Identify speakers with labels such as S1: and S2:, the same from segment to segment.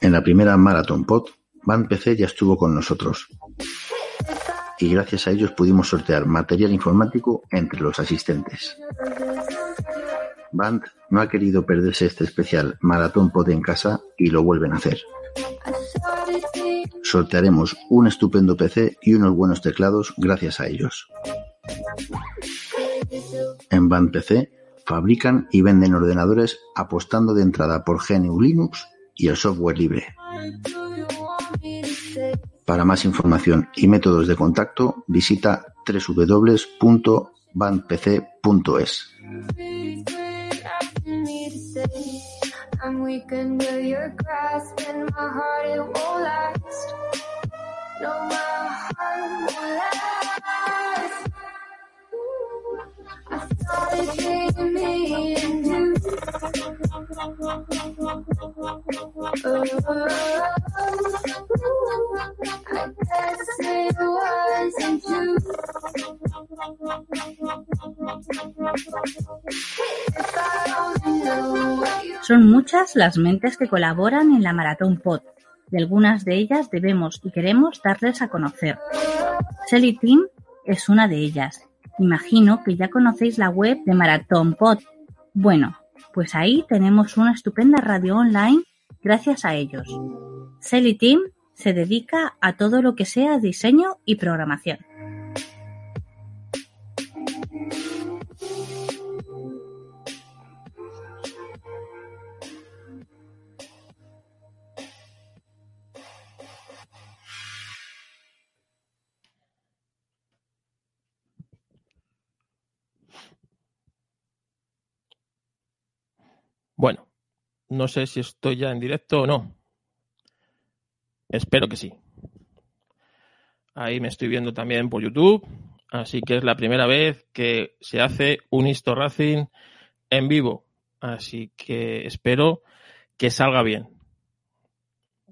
S1: En la primera Marathon Pod, Band PC ya estuvo con nosotros. Y gracias a ellos pudimos sortear material informático entre los asistentes. Band no ha querido perderse este especial Maratón Pod en casa y lo vuelven a hacer. Sortearemos un estupendo PC y unos buenos teclados gracias a ellos. En Band PC fabrican y venden ordenadores apostando de entrada por GNU Linux y el software libre. Para más información y métodos de contacto, visita www.bandpc.es.
S2: Son muchas las mentes que colaboran en la Maratón Pod y algunas de ellas debemos y queremos darles a conocer. Shelly Team es una de ellas. Imagino que ya conocéis la web de Maratón Pod. Bueno, pues ahí tenemos una estupenda radio online gracias a ellos. Shelly Team se dedica a todo lo que sea diseño y programación.
S3: No sé si estoy ya en directo o no. Espero que sí. Ahí me estoy viendo también por YouTube. Así que es la primera vez que se hace un Histo Racing en vivo. Así que espero que salga bien.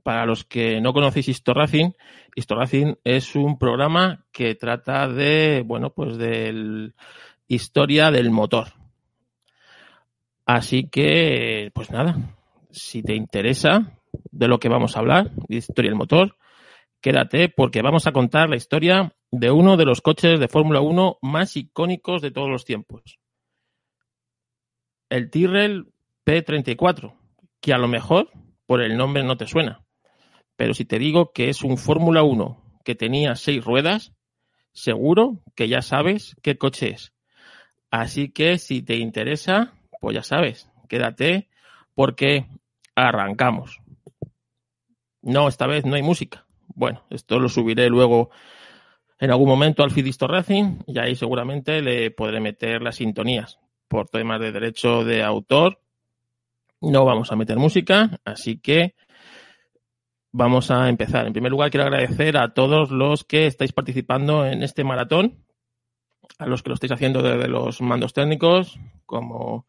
S3: Para los que no conocéis Histo Racing es un programa que trata de, bueno, pues de historia del motor. Así que, pues nada, si te interesa de lo que vamos a hablar, de historia del motor, quédate porque vamos a contar la historia de uno de los coches de Fórmula 1 más icónicos de todos los tiempos. El Tyrrell P34, que a lo mejor por el nombre no te suena, pero si te digo que es un Fórmula 1 que tenía seis ruedas, seguro que ya sabes qué coche es. Así que si te interesa, pues ya sabes, quédate porque arrancamos. No, esta vez no hay música. Bueno, esto lo subiré luego en algún momento al Fidisto Racing y ahí seguramente le podré meter las sintonías. Por temas de derecho de autor no vamos a meter música, así que vamos a empezar. En primer lugar, quiero agradecer a todos los que estáis participando en este maratón, a los que lo estáis haciendo desde los mandos técnicos, como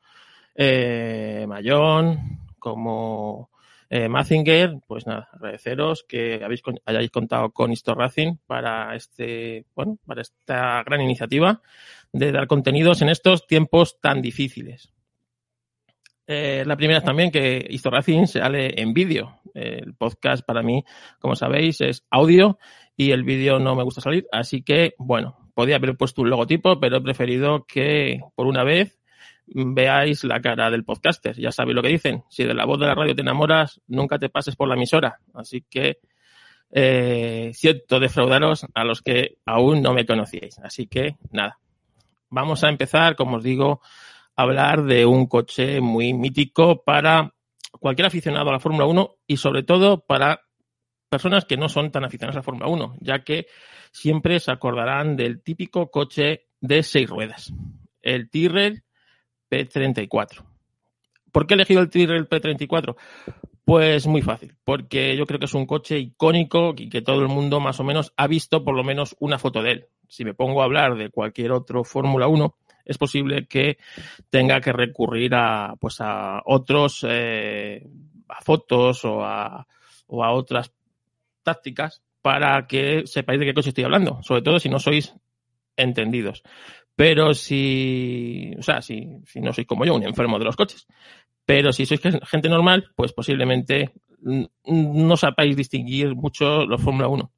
S3: eh, Mayón, como eh, Mazinger, pues nada, agradeceros que habéis, con- hayáis contado con Histo Racing para este, bueno, para esta gran iniciativa de dar contenidos en estos tiempos tan difíciles. Eh, la primera es también que Histo Racing sale en vídeo. El podcast para mí, como sabéis, es audio y el vídeo no me gusta salir, así que, bueno, podía haber puesto un logotipo, pero he preferido que por una vez veáis la cara del podcaster. Ya sabéis lo que dicen. Si de la voz de la radio te enamoras, nunca te pases por la emisora. Así que eh, siento defraudaros a los que aún no me conocíais. Así que nada. Vamos a empezar, como os digo, a hablar de un coche muy mítico para cualquier aficionado a la Fórmula 1 y sobre todo para personas que no son tan aficionadas a la Fórmula 1, ya que siempre se acordarán del típico coche de seis ruedas, el Tyrrell P34. ¿Por qué he elegido el Tyrrell P34? Pues muy fácil, porque yo creo que es un coche icónico y que todo el mundo más o menos ha visto por lo menos una foto de él. Si me pongo a hablar de cualquier otro Fórmula 1, es posible que tenga que recurrir a pues a otros eh, a fotos o a, o a otras tácticas para que sepáis de qué coche estoy hablando, sobre todo si no sois entendidos. Pero si, o sea, si, si no sois como yo, un enfermo de los coches. Pero si sois gente normal, pues posiblemente no sepáis distinguir mucho los Fórmula 1.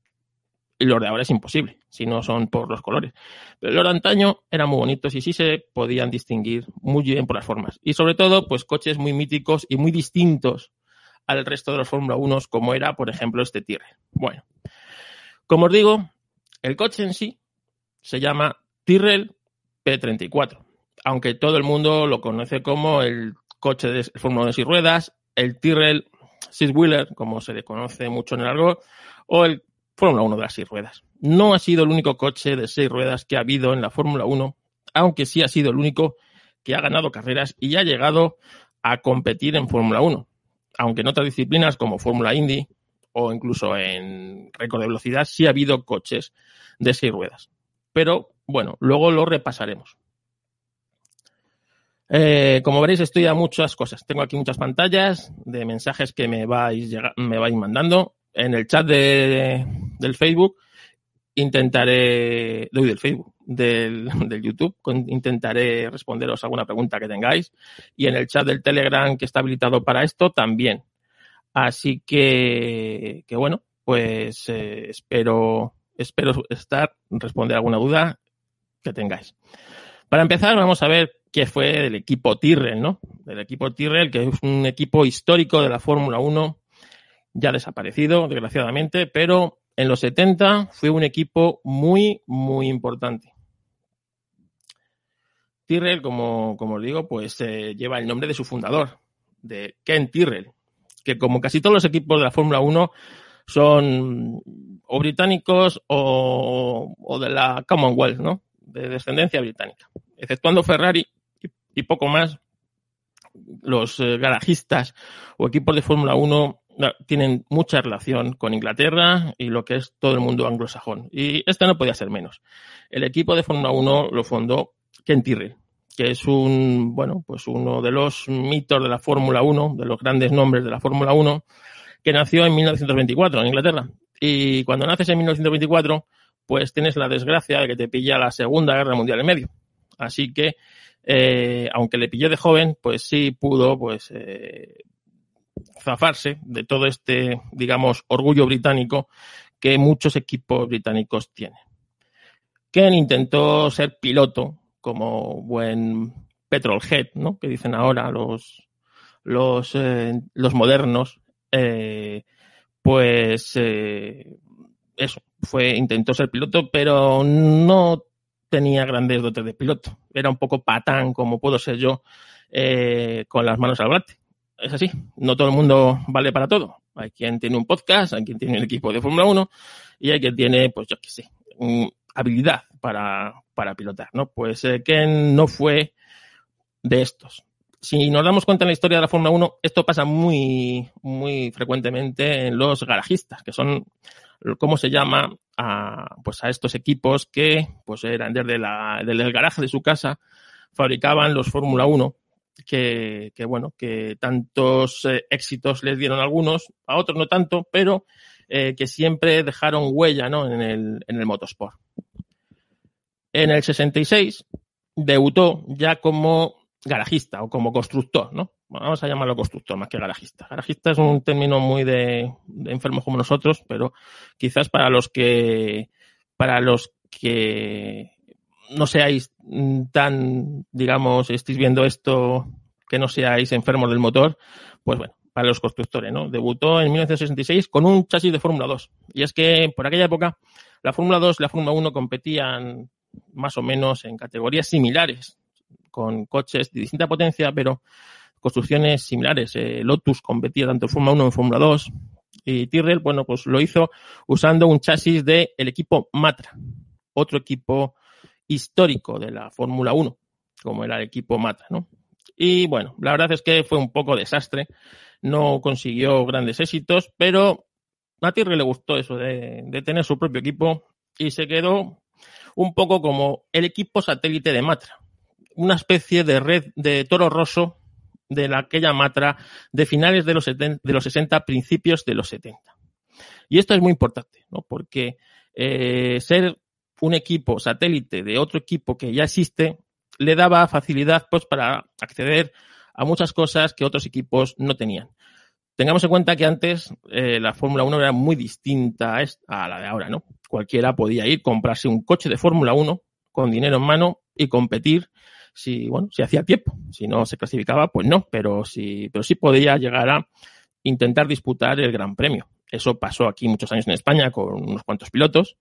S3: Y los de ahora es imposible, si no son por los colores. Pero los de antaño eran muy bonitos y sí se podían distinguir muy bien por las formas. Y sobre todo, pues coches muy míticos y muy distintos al resto de los Fórmula 1, como era, por ejemplo, este Tyrrell. Bueno, como os digo, el coche en sí se llama Tyrrell P34, aunque todo el mundo lo conoce como el coche de Fórmula 1 de seis ruedas, el Tyrrell Six Wheeler, como se le conoce mucho en el argot, o el Fórmula 1 de las seis ruedas. No ha sido el único coche de seis ruedas que ha habido en la Fórmula 1, aunque sí ha sido el único que ha ganado carreras y ha llegado a competir en Fórmula 1. Aunque en otras disciplinas como Fórmula Indy o incluso en récord de velocidad sí ha habido coches de seis ruedas. Pero bueno, luego lo repasaremos. Eh, como veréis, estoy a muchas cosas. Tengo aquí muchas pantallas de mensajes que me vais, me vais mandando en el chat de, del Facebook intentaré, doy del Facebook, del, del, YouTube, intentaré responderos alguna pregunta que tengáis y en el chat del Telegram que está habilitado para esto también. Así que, que bueno, pues eh, espero, espero estar, responder alguna duda que tengáis. Para empezar, vamos a ver qué fue del equipo Tyrrell, ¿no? Del equipo Tyrrell, que es un equipo histórico de la Fórmula 1 ya desaparecido, desgraciadamente, pero en los 70 fue un equipo muy, muy importante. Tyrrell, como, como os digo, pues eh, lleva el nombre de su fundador, de Ken Tyrrell, que como casi todos los equipos de la Fórmula 1 son o británicos o, o, de la Commonwealth, ¿no? De descendencia británica. Exceptuando Ferrari y, poco más, los eh, garajistas o equipos de Fórmula 1 tienen mucha relación con Inglaterra y lo que es todo el mundo anglosajón. Y este no podía ser menos. El equipo de Fórmula 1 lo fundó Ken Tyrrell, que es un, bueno, pues uno de los mitos de la Fórmula 1, de los grandes nombres de la Fórmula 1, que nació en 1924 en Inglaterra. Y cuando naces en 1924, pues tienes la desgracia de que te pilla la Segunda Guerra Mundial en medio. Así que, eh, aunque le pilló de joven, pues sí pudo, pues, eh, zafarse de todo este, digamos, orgullo británico que muchos equipos británicos tienen. Ken intentó ser piloto como buen petrolhead, ¿no? Que dicen ahora los, los, eh, los modernos. Pues eso, fue, intentó ser piloto, pero no tenía grandes dotes de piloto. Era un poco patán, como puedo ser yo, eh, con las manos al volante es así, no todo el mundo vale para todo. Hay quien tiene un podcast, hay quien tiene un equipo de Fórmula 1 y hay quien tiene, pues yo qué sé, habilidad para, para pilotar, ¿no? Pues eh, Ken no fue de estos. Si nos damos cuenta en la historia de la Fórmula 1, esto pasa muy, muy frecuentemente en los garajistas, que son, ¿cómo se llama? A, pues a estos equipos que, pues eran desde, la, desde el garaje de su casa, fabricaban los Fórmula 1 que, que bueno, que tantos eh, éxitos les dieron a algunos, a otros no tanto, pero eh, que siempre dejaron huella ¿no? en, el, en el motosport. En el 66 debutó ya como garajista o como constructor, ¿no? Vamos a llamarlo constructor más que garajista. Garajista es un término muy de, de enfermos como nosotros, pero quizás para los que para los que no seáis tan, digamos, estéis viendo esto, que no seáis enfermos del motor, pues bueno, para los constructores, ¿no? Debutó en 1966 con un chasis de Fórmula 2. Y es que por aquella época la Fórmula 2 y la Fórmula 1 competían más o menos en categorías similares, con coches de distinta potencia, pero construcciones similares. Eh, Lotus competía tanto en Fórmula 1 como en Fórmula 2. Y Tyrrell, bueno, pues lo hizo usando un chasis del equipo Matra, otro equipo histórico de la Fórmula 1, como era el equipo Matra, ¿no? Y bueno, la verdad es que fue un poco desastre, no consiguió grandes éxitos, pero a Tyrrell le gustó eso de tener su propio equipo y se quedó un poco como el equipo satélite de Matra, una especie de red de toro roso de la, aquella Matra de finales de los, 70, de los 60, principios de los 70. Y esto es muy importante, ¿no? Porque eh, ser un equipo satélite de otro equipo que ya existe le daba facilidad pues para acceder a muchas cosas que otros equipos no tenían. Tengamos en cuenta que antes eh, la Fórmula 1 era muy distinta a, la de ahora, ¿no? Cualquiera podía ir, comprarse un coche de Fórmula 1 con dinero en mano y competir si, bueno, si hacía tiempo. Si no se clasificaba, pues no, pero sí, pero sí podía llegar a intentar disputar el Gran Premio. Eso pasó aquí muchos años en España con unos cuantos pilotos.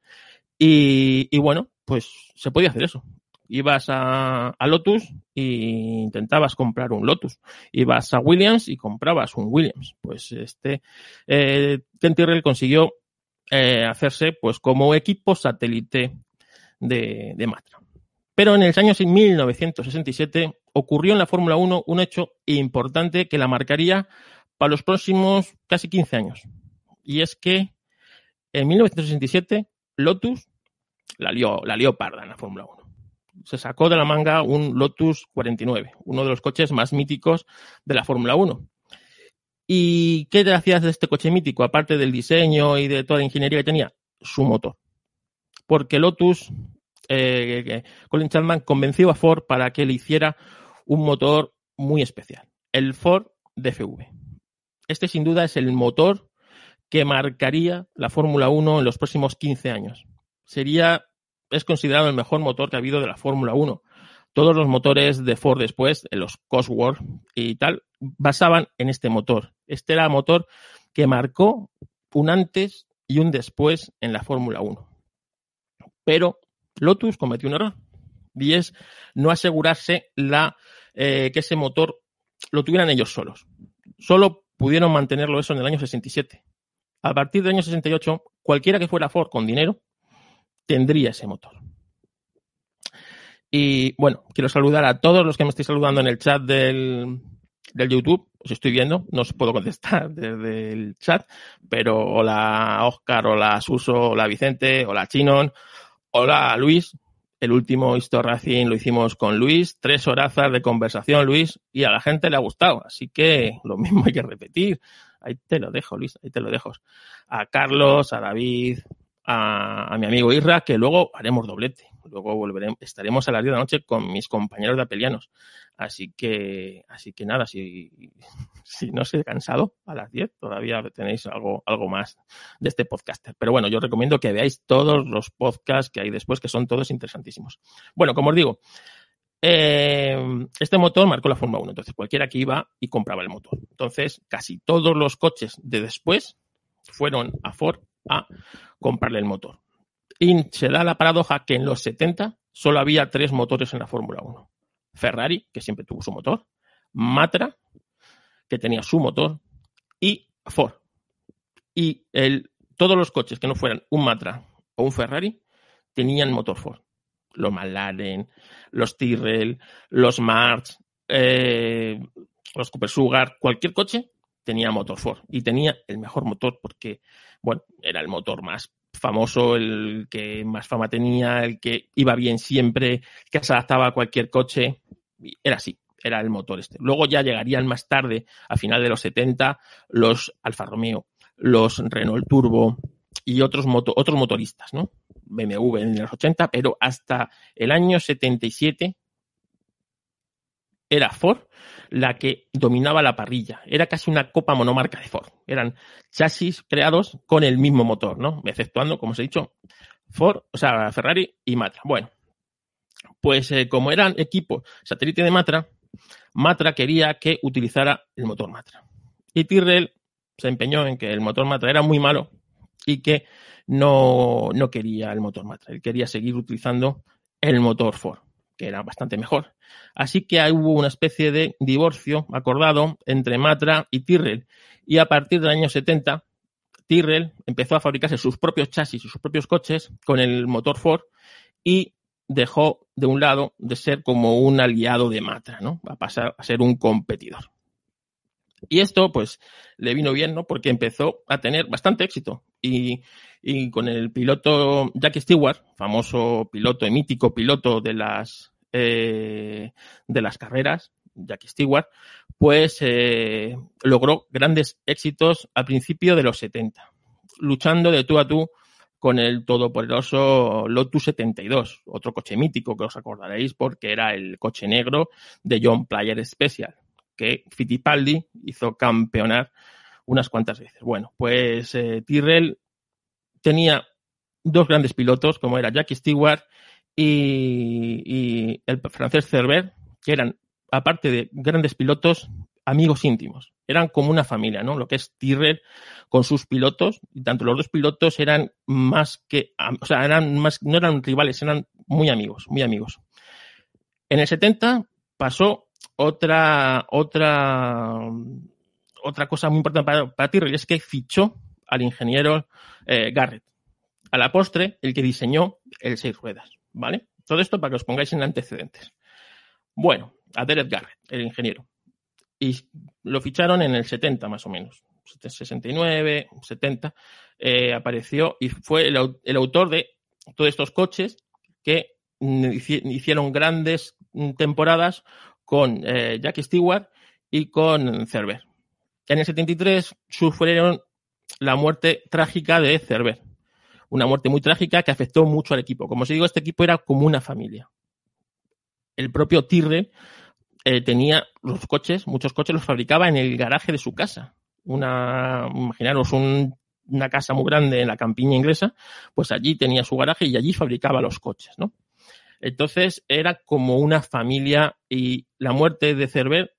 S3: Y, y bueno, pues se podía hacer eso. Ibas a, a, Lotus e intentabas comprar un Lotus. Ibas a Williams y comprabas un Williams. Pues este, eh, Ken consiguió eh, hacerse pues como equipo satélite de, de Matra. Pero en el año 1967 ocurrió en la Fórmula 1 un hecho importante que la marcaría para los próximos casi 15 años. Y es que en 1967 Lotus la lió, la lió parda en la Fórmula 1. Se sacó de la manga un Lotus 49, uno de los coches más míticos de la Fórmula 1. ¿Y qué te hacías de este coche mítico, aparte del diseño y de toda la ingeniería que tenía? Su motor. Porque Lotus, eh, Colin Chapman convenció a Ford para que le hiciera un motor muy especial, el Ford DFV. Este sin duda es el motor que marcaría la Fórmula 1 en los próximos 15 años. Sería, es considerado el mejor motor que ha habido de la Fórmula 1. Todos los motores de Ford después, los Cosworth y tal, basaban en este motor. Este era el motor que marcó un antes y un después en la Fórmula 1. Pero Lotus cometió un error y es no asegurarse la, eh, que ese motor lo tuvieran ellos solos. Solo pudieron mantenerlo eso en el año 67. A partir del año 68, cualquiera que fuera Ford con dinero tendría ese motor. Y bueno, quiero saludar a todos los que me estáis saludando en el chat del, del YouTube. Os estoy viendo, no os puedo contestar desde el chat, pero hola Oscar, hola Suso, hola Vicente, hola Chinon, hola Luis. El último Histo lo hicimos con Luis, tres horazas de conversación, Luis, y a la gente le ha gustado, así que lo mismo hay que repetir. Ahí te lo dejo, Luis, ahí te lo dejo. A Carlos, a David, a, a mi amigo Irra, que luego haremos doblete. Luego volveremos, estaremos a las 10 de la noche con mis compañeros de Apelianos. Así que, así que nada, si, si no os he cansado a las 10, todavía tenéis algo, algo más de este podcaster. Pero bueno, yo recomiendo que veáis todos los podcasts que hay después, que son todos interesantísimos. Bueno, como os digo, eh, este motor marcó la Fórmula 1, entonces cualquiera que iba y compraba el motor. Entonces, casi todos los coches de después fueron a Ford a comprarle el motor. Y se da la paradoja que en los 70 solo había tres motores en la Fórmula 1. Ferrari, que siempre tuvo su motor, Matra, que tenía su motor, y Ford. Y el, todos los coches que no fueran un Matra o un Ferrari tenían motor Ford. Los McLaren, los Tyrrell, los March, eh, los Cooper Sugar, cualquier coche tenía motor Ford y tenía el mejor motor porque, bueno, era el motor más famoso, el que más fama tenía, el que iba bien siempre, que se adaptaba a cualquier coche. Era así, era el motor este. Luego ya llegarían más tarde, a final de los 70, los Alfa Romeo, los Renault Turbo y otros, moto, otros motoristas, ¿no? BMW en los 80, pero hasta el año 77 era Ford la que dominaba la parrilla. Era casi una copa monomarca de Ford. Eran chasis creados con el mismo motor, ¿no? Exceptuando, como os he dicho, Ford, o sea, Ferrari y Matra. Bueno, pues eh, como eran equipos satélite de Matra, Matra quería que utilizara el motor Matra. Y Tyrrell se empeñó en que el motor Matra era muy malo y que no, no quería el motor Matra. Él quería seguir utilizando el motor Ford que era bastante mejor. Así que hubo una especie de divorcio acordado entre Matra y Tyrrell. Y a partir del año 70, Tyrrell empezó a fabricarse sus propios chasis y sus propios coches con el motor Ford y dejó de un lado de ser como un aliado de Matra, ¿no? A pasar a ser un competidor. Y esto, pues, le vino bien, ¿no? Porque empezó a tener bastante éxito. Y, y con el piloto Jackie Stewart, famoso piloto y mítico piloto de las, eh, de las carreras, Jackie Stewart, pues eh, logró grandes éxitos al principio de los 70, luchando de tú a tú con el todopoderoso Lotus 72, otro coche mítico que os acordaréis porque era el coche negro de John Player Special, que Fittipaldi hizo campeonar unas cuantas veces. Bueno, pues eh, Tyrrell tenía dos grandes pilotos, como era Jackie Stewart y, el francés Cerver, que eran, aparte de grandes pilotos, amigos íntimos. Eran como una familia, ¿no? Lo que es Tyrrell con sus pilotos, y tanto los dos pilotos eran más que, o sea, eran más, no eran rivales, eran muy amigos, muy amigos. En el 70 pasó otra, otra, otra cosa muy importante para, para Tyrrell, es que fichó al ingeniero eh, Garrett. A la postre, el que diseñó el seis ruedas, ¿vale? Todo esto para que os pongáis en antecedentes. Bueno, a Derek Garrett, el ingeniero. Y lo ficharon en el 70 más o menos. 69, 70, eh, apareció y fue el, au- el autor de todos estos coches que hici- hicieron grandes mm, temporadas con eh, Jackie Stewart y con Cerver. En el 73 sufrieron la muerte trágica de Cerver. Una muerte muy trágica que afectó mucho al equipo. Como os digo, este equipo era como una familia. El propio Tyrrell eh, tenía los coches, muchos coches los fabricaba en el garaje de su casa. Una, imaginaros un- una casa muy grande en la campiña inglesa, pues allí tenía su garaje y allí fabricaba los coches, ¿no? Entonces era como una familia y la muerte de Cerver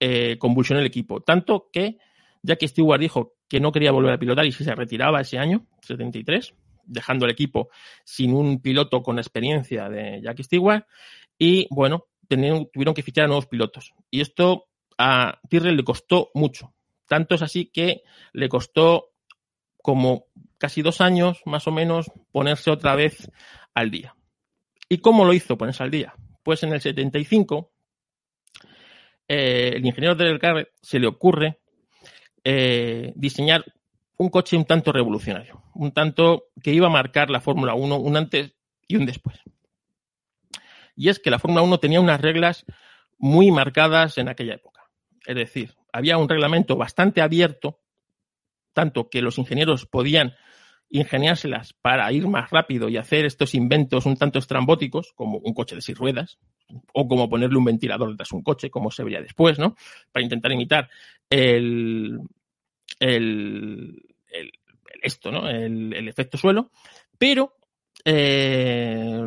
S3: eh, convulsionó el equipo. Tanto que Jackie Stewart dijo que no quería volver a pilotar y se retiraba ese año, 73, dejando el equipo sin un piloto con experiencia de Jackie Stewart. Y bueno, tuvieron que fichar a nuevos pilotos. Y esto a Tyrrell le costó mucho. Tanto es así que le costó como casi dos años, más o menos, ponerse otra vez al día. ¿Y cómo lo hizo ponerse al día? Pues en el 75, eh, el ingeniero del Garrett se le ocurre eh, diseñar un coche un tanto revolucionario, un tanto que iba a marcar la Fórmula 1 un antes y un después. Y es que la Fórmula 1 tenía unas reglas muy marcadas en aquella época. Es decir, había un reglamento bastante abierto, tanto que los ingenieros podían ingeniárselas para ir más rápido y hacer estos inventos un tanto estrambóticos, como un coche de seis ruedas, o como ponerle un ventilador detrás de un coche, como se vería después, ¿no? Para intentar imitar el, el, el- esto, ¿no? El, el efecto suelo, pero eh,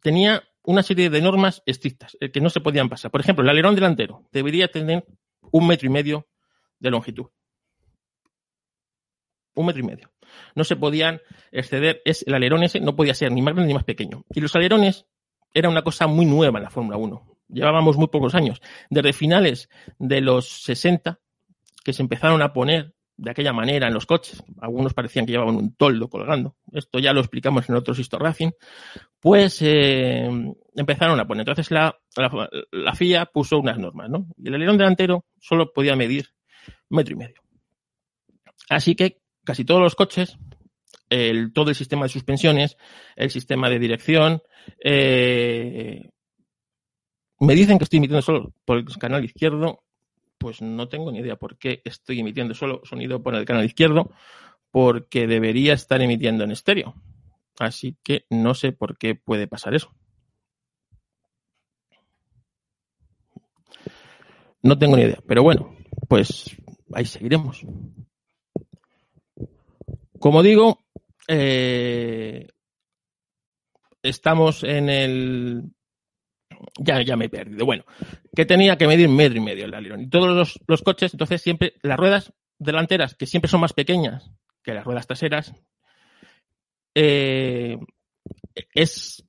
S3: tenía una serie de normas estrictas eh, que no se podían pasar. Por ejemplo, el alerón delantero debería tener un metro y medio de longitud. Un metro y medio. No se podían exceder, es, el alerón ese no podía ser ni más grande ni más pequeño. Y los alerones era una cosa muy nueva en la Fórmula 1. Llevábamos muy pocos años. Desde finales de los 60, que se empezaron a poner de aquella manera en los coches. Algunos parecían que llevaban un toldo colgando. Esto ya lo explicamos en otros Histo Racing. Pues eh, empezaron a poner. Entonces la, la, la FIA puso unas normas, ¿no? Y el alerón delantero solo podía medir metro y medio. Así que casi todos los coches, el, todo el sistema de suspensiones, el sistema de dirección, eh, me dicen que estoy emitiendo solo por el canal izquierdo, pues no tengo ni idea por qué estoy emitiendo solo sonido por el canal izquierdo, porque debería estar emitiendo en estéreo. Así que no sé por qué puede pasar eso. No tengo ni idea, pero bueno, pues ahí seguiremos. Como digo, eh, estamos en el ya, ya me he perdido. Bueno, que tenía que medir metro y medio el alerón. Y todos los, los, coches, entonces siempre, las ruedas delanteras, que siempre son más pequeñas que las ruedas traseras, eh, es,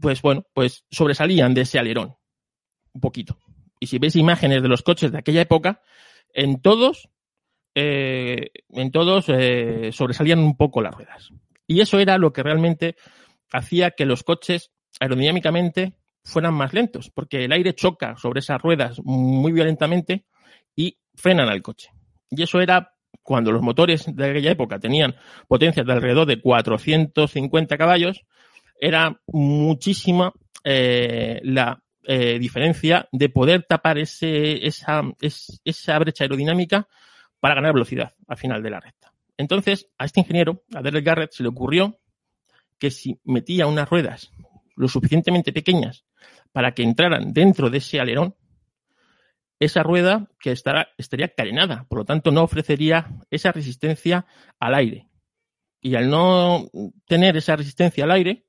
S3: pues bueno, pues sobresalían de ese alerón un poquito. Y si ves imágenes de los coches de aquella época, en todos eh, en todos eh, sobresalían un poco las ruedas. Y eso era lo que realmente hacía que los coches aerodinámicamente fueran más lentos, porque el aire choca sobre esas ruedas muy violentamente y frenan al coche. Y eso era cuando los motores de aquella época tenían potencias de alrededor de 450 caballos, era muchísima eh, la diferencia de poder tapar ese, esa, es- esa brecha aerodinámica para ganar velocidad al final de la recta. Entonces, a este ingeniero, a Derek Garrett, se le ocurrió que si metía unas ruedas lo suficientemente pequeñas para que entraran dentro de ese alerón, esa rueda que estará, estaría carenada, por lo tanto no ofrecería esa resistencia al aire. Y al no tener esa resistencia al aire,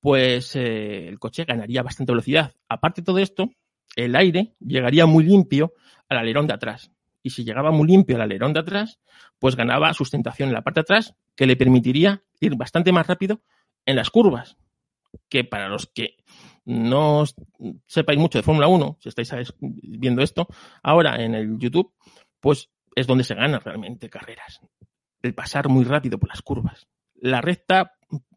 S3: pues eh, el coche ganaría bastante velocidad. Aparte de todo esto, el aire llegaría muy limpio al alerón de atrás. Y si llegaba muy limpio al alerón de atrás, pues ganaba sustentación en la parte de atrás, que le permitiría ir bastante más rápido en las curvas. Que para los que no sepáis mucho de Fórmula 1, si estáis viendo esto ahora en el YouTube, pues es donde se ganan realmente carreras. El pasar muy rápido por las curvas. La recta,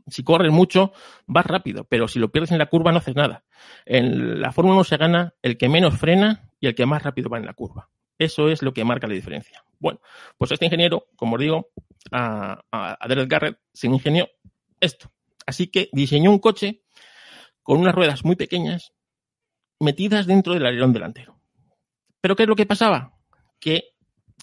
S3: si corres mucho, vas rápido, pero si lo pierdes en la curva no haces nada. En la Fórmula 1 se gana el que menos frena y el que más rápido va en la curva. Eso es lo que marca la diferencia. Bueno, pues este ingeniero, como os digo, a, a, a Derek Garrett se ingenió esto. Así que diseñó un coche con unas ruedas muy pequeñas metidas dentro del alerón delantero. Pero ¿qué es lo que pasaba? Que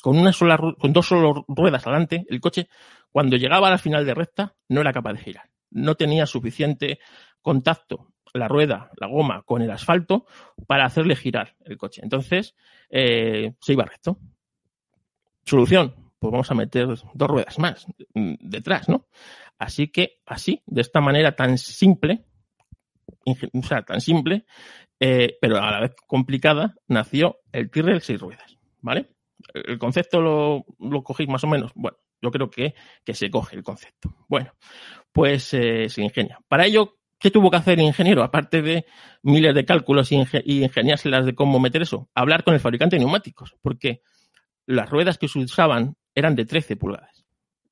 S3: con una sola con dos solo ruedas adelante, el coche cuando llegaba al final de recta no era capaz de girar. No tenía suficiente contacto la rueda, la goma con el asfalto para hacerle girar el coche. Entonces eh, se iba recto. Solución, pues vamos a meter dos ruedas más mm, detrás, ¿no? Así que así, de esta manera tan simple, o sea, tan simple, eh, pero a la vez complicada, nació el Tyrrell seis ruedas, ¿vale? El concepto lo, lo cogéis más o menos. Bueno, yo creo que, que se coge el concepto. Bueno, pues eh, se ingenia. Para ello, ¿qué tuvo que hacer el ingeniero? Aparte de miles de cálculos y, inge- y ingeniárselas de cómo meter eso, hablar con el fabricante de neumáticos, porque las ruedas que se usaban eran de 13 pulgadas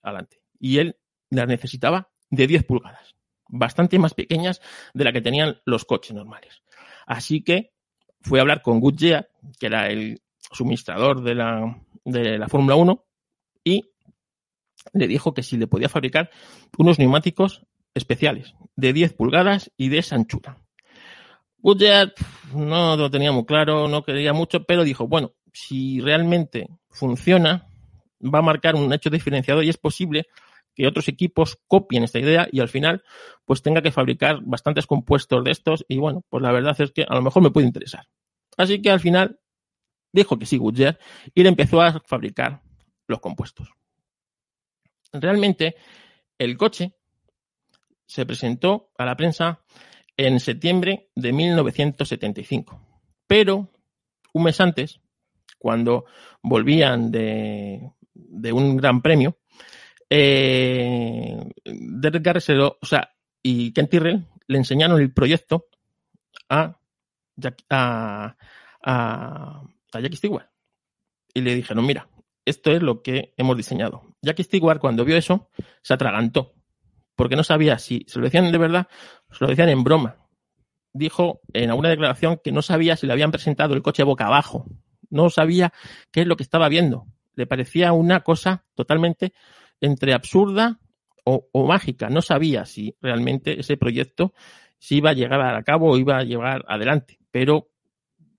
S3: adelante y él las necesitaba de 10 pulgadas, bastante más pequeñas de la que tenían los coches normales. Así que fue a hablar con Goodyear, que era el suministrador de la, de la Fórmula 1, y le dijo que si le podía fabricar unos neumáticos especiales de 10 pulgadas y de esa anchura. Goodyear no lo tenía muy claro, no quería mucho, pero dijo, bueno, si realmente funciona, va a marcar un hecho diferenciador y es posible que otros equipos copien esta idea y al final pues tenga que fabricar bastantes compuestos de estos y bueno, pues la verdad es que a lo mejor me puede interesar. Así que al final dijo que sí Goodyear y le empezó a fabricar los compuestos. Realmente el coche se presentó a la prensa en septiembre de 1975, pero un mes antes, cuando volvían de, de un gran premio, eh, Derek Garrett o sea, y Ken Tyrrell le enseñaron el proyecto a, Jack- a Jackie Stewart. Y le dijeron, mira, esto es lo que hemos diseñado. Jackie Stewart, cuando vio eso, se atragantó, porque no sabía si se lo decían de verdad o se lo decían en broma. Dijo en alguna declaración que no sabía si le habían presentado el coche boca abajo. No sabía qué es lo que estaba viendo. Le parecía una cosa totalmente entre absurda o, mágica. No sabía si realmente ese proyecto si iba a llegar a cabo o iba a llevar adelante. Pero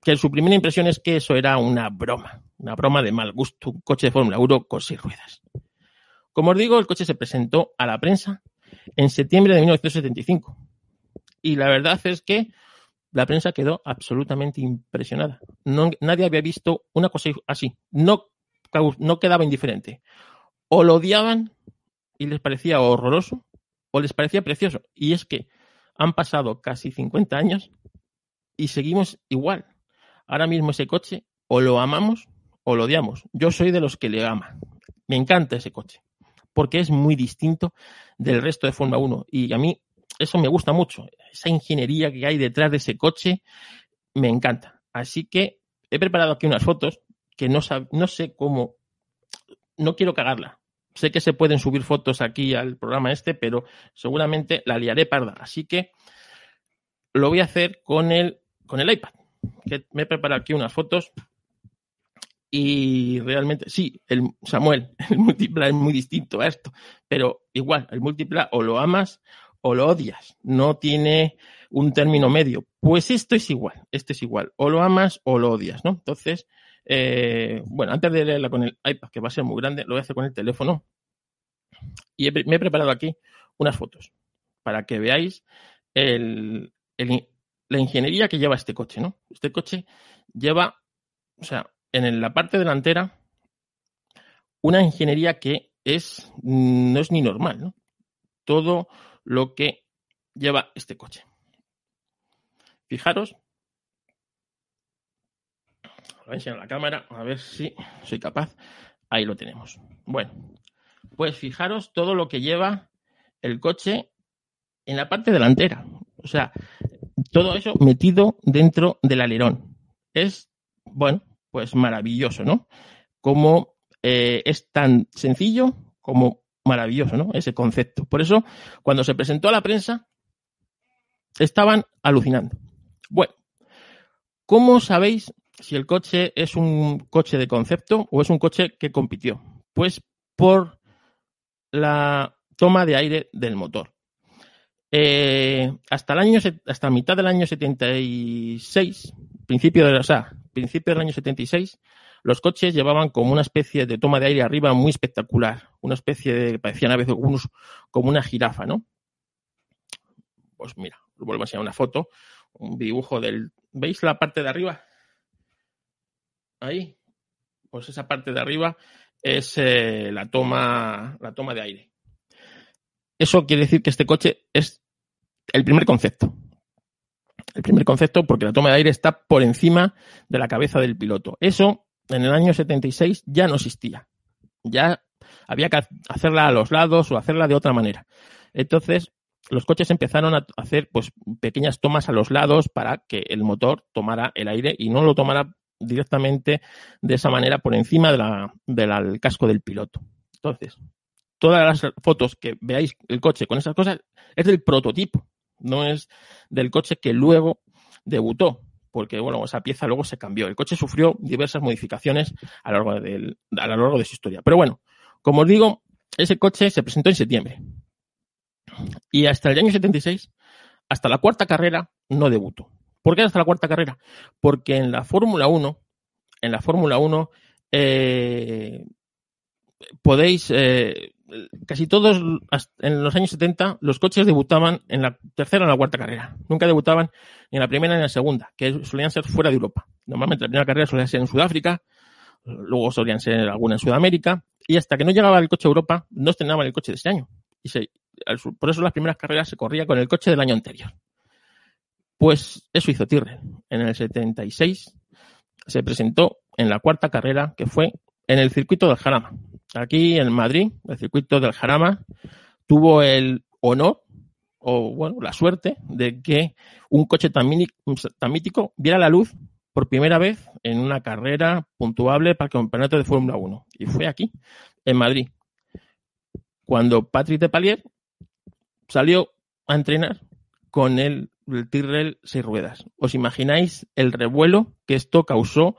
S3: que su primera impresión es que eso era una broma, una broma de mal gusto, un coche de Fórmula 1 con seis ruedas. Como os digo, el coche se presentó a la prensa en septiembre de 1975. Y la verdad es que la prensa quedó absolutamente impresionada. Nadie había visto una cosa así. No, no quedaba indiferente. O lo odiaban y les parecía horroroso, o les parecía precioso. Y es que han pasado casi 50 años y seguimos igual. Ahora mismo ese coche o lo amamos o lo odiamos. Yo soy de los que le ama. Me encanta ese coche porque es muy distinto del resto de Fórmula 1 y a mí eso me gusta mucho. Esa ingeniería que hay detrás de ese coche me encanta. Así que he preparado aquí unas fotos que no, no sé cómo no quiero cagarla. Sé que se pueden subir fotos aquí al programa este, pero seguramente la liaré parda. Así que lo voy a hacer con el, con el iPad. Que me he preparado aquí unas fotos y realmente, sí, el Samuel, el múltipla es muy distinto a esto, pero igual, el múltipla o lo amas o lo odias, no tiene un término medio. Pues esto es igual, esto es igual, o lo amas o lo odias, ¿no? Entonces, eh, bueno, antes de leerla con el iPad, que va a ser muy grande, lo voy a hacer con el teléfono. Y me he preparado aquí unas fotos para que veáis el- el- la ingeniería que lleva este coche, ¿no? Este coche lleva, o sea, en la parte delantera, una ingeniería que es, no es ni normal, ¿no? Todo lo que lleva este coche. Fijaros, lo voy a enseñar la cámara, a ver si soy capaz. Ahí lo tenemos. Bueno, pues fijaros todo lo que lleva el coche en la parte delantera. O sea, todo eso metido dentro del alerón. Es, bueno, pues maravilloso, ¿no? Como eh, es tan sencillo como maravilloso, ¿no? Ese concepto. Por eso, cuando se presentó a la prensa, estaban alucinando. Bueno, ¿cómo sabéis si el coche es un coche de concepto o es un coche que compitió? Pues por la toma de aire del motor. Eh, hasta el año, hasta mitad del año 76, principio de, o sea, principio del año 76, los coches llevaban como una especie de toma de aire arriba muy espectacular, una especie de, parecían a veces unos como una jirafa, ¿no? Pues mira, vuelvo a enseñar una foto, un dibujo del, ¿veis la parte de arriba? Ahí, pues esa parte de arriba es eh, la toma, la toma de aire. Eso quiere decir que este coche es el primer concepto. El primer concepto porque la toma de aire está por encima de la cabeza del piloto. Eso en el año 76 ya no existía. Ya había que hacerla a los lados o hacerla de otra manera. Entonces, los coches empezaron a hacer pues pequeñas tomas a los lados para que el motor tomara el aire y no lo tomara directamente de esa manera por encima del casco del piloto. Entonces, todas las fotos que veáis el coche con esas cosas es del prototipo, no es del coche que luego debutó, porque bueno, esa pieza luego se cambió. El coche sufrió diversas modificaciones a lo largo, de su historia. Pero bueno, como os digo, ese coche se presentó en septiembre. Y hasta el año 76, hasta la cuarta carrera, no debutó. ¿Por qué hasta la cuarta carrera? Porque en la Fórmula 1, en la Fórmula 1, eh, podéis, eh, casi todos en los años 70, los coches debutaban en la tercera o la cuarta carrera. Nunca debutaban ni en la primera ni en la segunda, que solían ser fuera de Europa. Normalmente la primera carrera solía ser en Sudáfrica, luego solían ser alguna en Sudamérica, y hasta que no llegaba el coche a Europa, no estrenaban el coche de ese año. Y por eso las primeras carreras se corría con el coche del año anterior. Pues eso hizo Tyrrell. En el 76 se presentó en la cuarta carrera, que fue en el circuito del Jarama. Aquí en Madrid, el circuito del Jarama tuvo el honor o bueno, la suerte de que un coche tan, tan mítico viera la luz por primera vez en una carrera puntuable para el campeonato de Fórmula 1. Y fue aquí, en Madrid, cuando Patrick Depalier salió a entrenar con el, el Tyrrell ruedas. ¿Os imagináis el revuelo que esto causó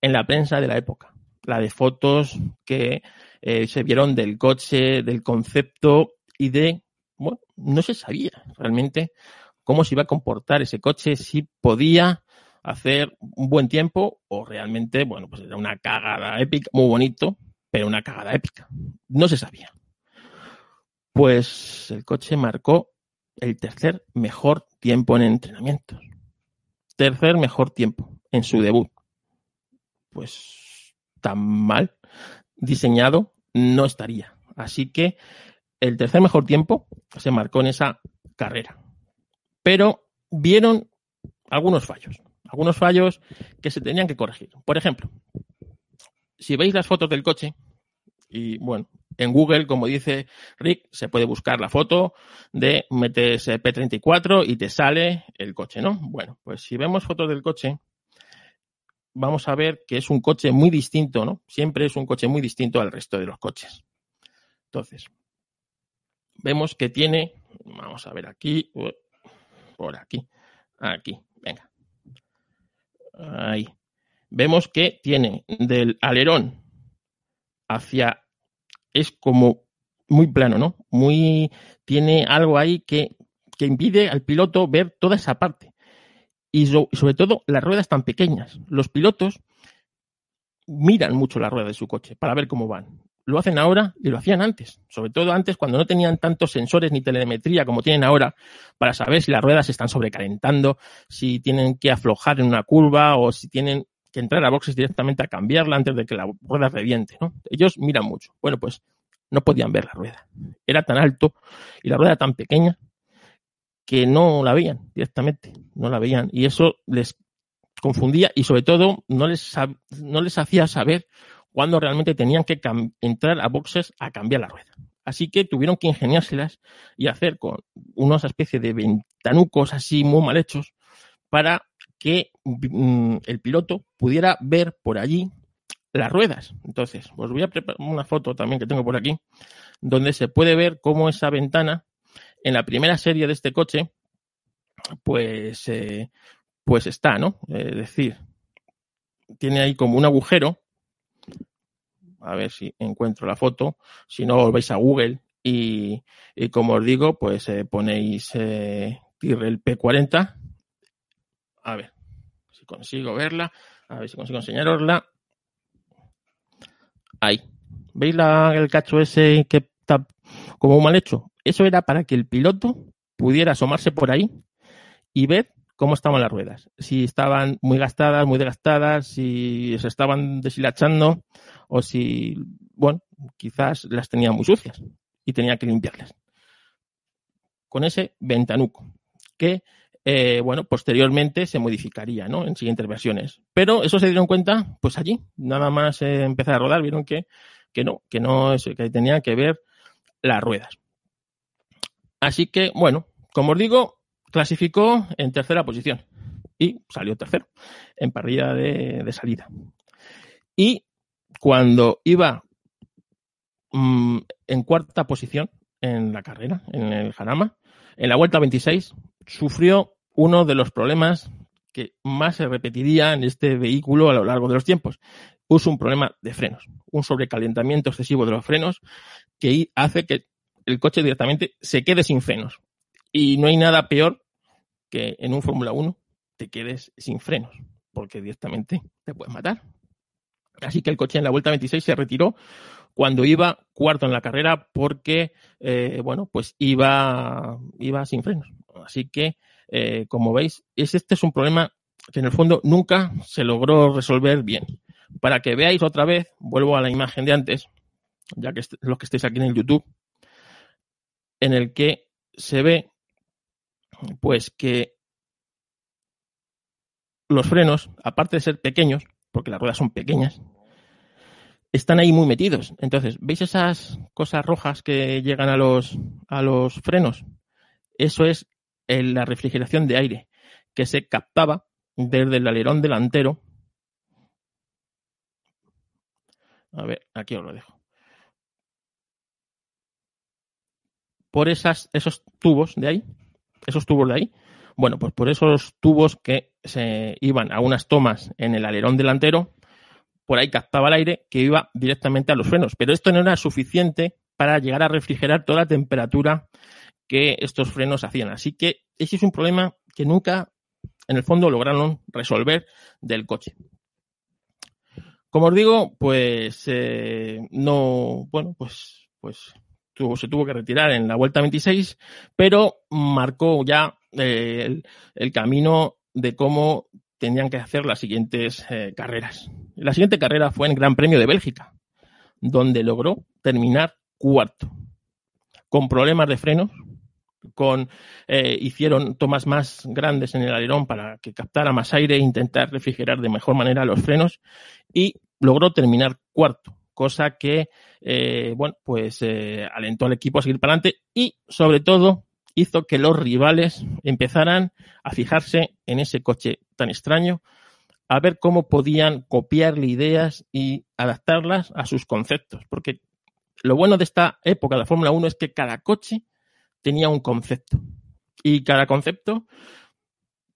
S3: en la prensa de la época? La de fotos que eh, se vieron del coche, del concepto y de, bueno, no se sabía realmente cómo se iba a comportar ese coche, si podía hacer un buen tiempo o realmente, bueno, pues era una cagada épica, muy bonito, pero una cagada épica. No se sabía. Pues el coche marcó el tercer mejor tiempo en entrenamientos. Tercer mejor tiempo en su debut. Pues tan mal diseñado no estaría. Así que el tercer mejor tiempo se marcó en esa carrera. Pero vieron algunos fallos. Algunos fallos que se tenían que corregir. Por ejemplo, si veis las fotos del coche, y bueno, en Google, como dice Rick, se puede buscar la foto de metes P34 y te sale el coche, ¿no? Bueno, pues si vemos fotos del coche, vamos a ver que es un coche muy distinto, ¿no? Siempre es un coche muy distinto al resto de los coches. Entonces, vemos que tiene, vamos a ver aquí, por aquí, aquí, venga. Ahí. Vemos que tiene del alerón hacia, es como muy plano, ¿no? Muy, tiene algo ahí que, que impide al piloto ver toda esa parte. Y so- sobre todo las ruedas tan pequeñas. Los pilotos miran mucho la rueda de su coche para ver cómo van. Lo hacen ahora y lo hacían antes. Sobre todo antes cuando no tenían tantos sensores ni telemetría como tienen ahora para saber si las ruedas se están sobrecalentando, si tienen que aflojar en una curva o si tienen que entrar a boxes directamente a cambiarla antes de que la rueda reviente. ¿no? Ellos miran mucho. Bueno, pues no podían ver la rueda. Era tan alto y la rueda tan pequeña que no la veían directamente, no la veían. Y eso les confundía y sobre todo no les, no les hacía saber cuándo realmente tenían que entrar a boxes a cambiar la rueda. Así que tuvieron que ingeniárselas y hacer con unas especie de ventanucos así muy mal hechos para que mm, el piloto pudiera ver por allí las ruedas. Entonces, os voy a preparar una foto también que tengo por aquí, donde se puede ver cómo esa ventana en la primera serie de este coche, pues, eh, pues está, ¿no? Es decir, tiene ahí como un agujero. A ver si encuentro la foto. Si no, os vais a Google y, y como os digo, pues eh, ponéis eh, Tyrrell P40. A ver si consigo verla. A ver si consigo enseñarosla. Ahí. ¿Veis la- el cacho ese que está como mal hecho? Eso era para que el piloto pudiera asomarse por ahí y ver cómo estaban las ruedas. Si estaban muy gastadas, muy desgastadas, si se estaban deshilachando o si, bueno, quizás las tenía muy sucias y tenía que limpiarlas. Con ese ventanuco, que, eh, bueno, posteriormente se modificaría, ¿no? En siguientes versiones. Pero eso se dieron cuenta, pues allí, nada más eh, empezar a rodar, vieron que, que no, que no, es- que tenía que ver las ruedas. Así que, bueno, como os digo, clasificó en tercera posición y salió tercero en parrilla de, salida. Y cuando iba mm, en cuarta posición en la carrera, en el Jarama, en la vuelta 26, sufrió uno de los problemas que más se repetiría en este vehículo a lo largo de los tiempos. Es un problema de frenos, un sobrecalentamiento excesivo de los frenos que hace que el coche directamente se quede sin frenos. Y no hay nada peor que en un Fórmula 1 te quedes sin frenos, porque directamente te puedes matar. Así que el coche en la vuelta 26 se retiró cuando iba cuarto en la carrera porque, eh, bueno, pues iba, iba sin frenos. Así que, eh, como veis, es, este es un problema que en el fondo nunca se logró resolver bien. Para que veáis otra vez, vuelvo a la imagen de antes, ya que los que estéis aquí en el YouTube, en el que se ve pues que los frenos, aparte de ser pequeños, porque las ruedas son pequeñas, están ahí muy metidos. Entonces, ¿veis esas cosas rojas que llegan a los, a los frenos? Eso es la refrigeración de aire que se captaba desde el alerón delantero. A ver, aquí os lo dejo. Por esos tubos de ahí, esos tubos de ahí, bueno, pues por esos tubos que se iban a unas tomas en el alerón delantero, por ahí captaba el aire que iba directamente a los frenos. Pero esto no era suficiente para llegar a refrigerar toda la temperatura que estos frenos hacían. Así que ese es un problema que nunca, en el fondo, lograron resolver del coche. Como os digo, pues eh, no, bueno, pues, pues se tuvo que retirar en la vuelta 26, pero marcó ya eh, el, el camino de cómo tenían que hacer las siguientes eh, carreras. La siguiente carrera fue en el Gran Premio de Bélgica, donde logró terminar cuarto, con problemas de frenos, con eh, hicieron tomas más grandes en el alerón para que captara más aire e intentar refrigerar de mejor manera los frenos y logró terminar cuarto, cosa que eh, bueno pues eh, alentó al equipo a seguir para adelante y sobre todo hizo que los rivales empezaran a fijarse en ese coche tan extraño a ver cómo podían copiarle ideas y adaptarlas a sus conceptos. Porque lo bueno de esta época de la Fórmula 1 es que cada coche tenía un concepto. Y cada concepto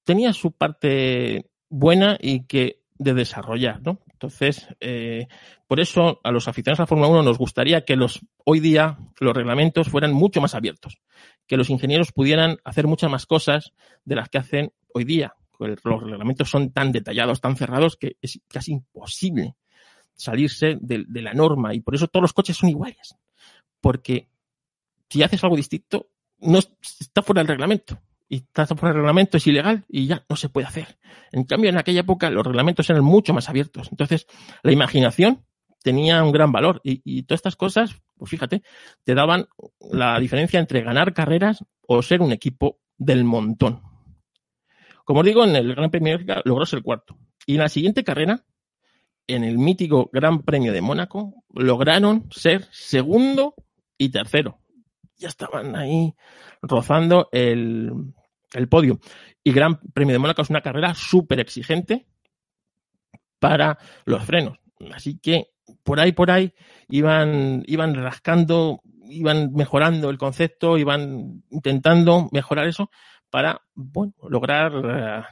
S3: tenía su parte buena y que de desarrollar, ¿no? Entonces, eh, por eso a los aficionados a la Fórmula 1 nos gustaría que los hoy día los reglamentos fueran mucho más abiertos, que los ingenieros pudieran hacer muchas más cosas de las que hacen hoy día. Los reglamentos son tan detallados, tan cerrados, que es casi imposible salirse de, de la norma y por eso todos los coches son iguales. Porque si haces algo distinto, no está fuera del reglamento y está fuera del reglamento, es ilegal y ya no se puede hacer. En cambio, en aquella época los reglamentos eran mucho más abiertos. Entonces, la imaginación tenía un gran valor y, todas estas cosas, pues fíjate, te daban la diferencia entre ganar carreras o ser un equipo del montón. Como os digo, en el Gran Premio de Bélgica logró ser el cuarto. Y en la siguiente carrera, en el mítico Gran Premio de Mónaco, lograron ser segundo y tercero. Ya estaban ahí rozando el, el podio. Y Gran Premio de Mónaco es una carrera súper exigente para los frenos. Así que por ahí, por ahí, iban, iban rascando, iban mejorando el concepto, iban intentando mejorar eso para bueno, lograr uh,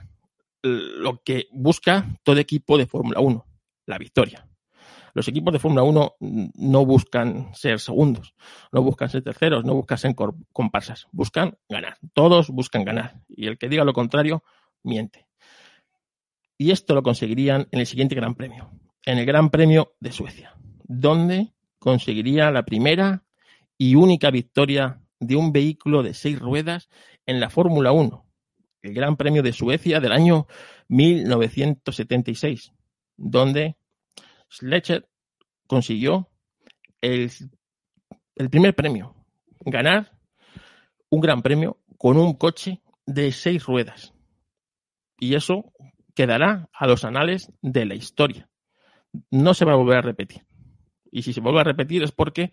S3: lo que busca todo equipo de Fórmula 1, la victoria. Los equipos de Fórmula 1 no buscan ser segundos, no buscan ser terceros, no buscan ser comparsas, buscan ganar. Todos buscan ganar. Y el que diga lo contrario, miente. Y esto lo conseguirían en el siguiente Gran Premio, en el Gran Premio de Suecia, donde conseguiría la primera y única victoria de un vehículo de seis ruedas en la Fórmula 1, el Gran Premio de Suecia del año 1976, donde Sledger consiguió el, primer premio, ganar un gran premio con un coche de seis ruedas. Y eso quedará a los anales de la historia. No se va a volver a repetir. Y si se vuelve a repetir es porque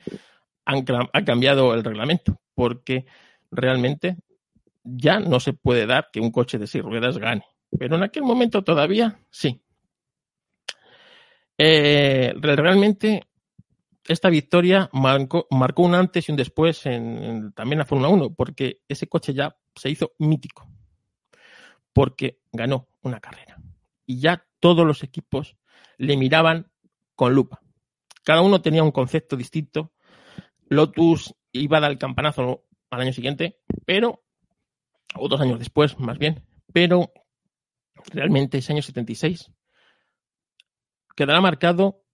S3: han, han cambiado el reglamento, porque realmente ya no se puede dar que un coche de seis ruedas gane. Pero en aquel momento todavía sí. Eh, realmente esta victoria marcó, marcó, un antes y un después en, en también la Fórmula 1, porque ese coche ya se hizo mítico, porque ganó una carrera. Y ya todos los equipos le miraban con lupa. Cada uno tenía un concepto distinto. Lotus iba a dar el campanazo al año siguiente, pero, o dos años después, más bien, pero realmente ese año 76 quedará marcado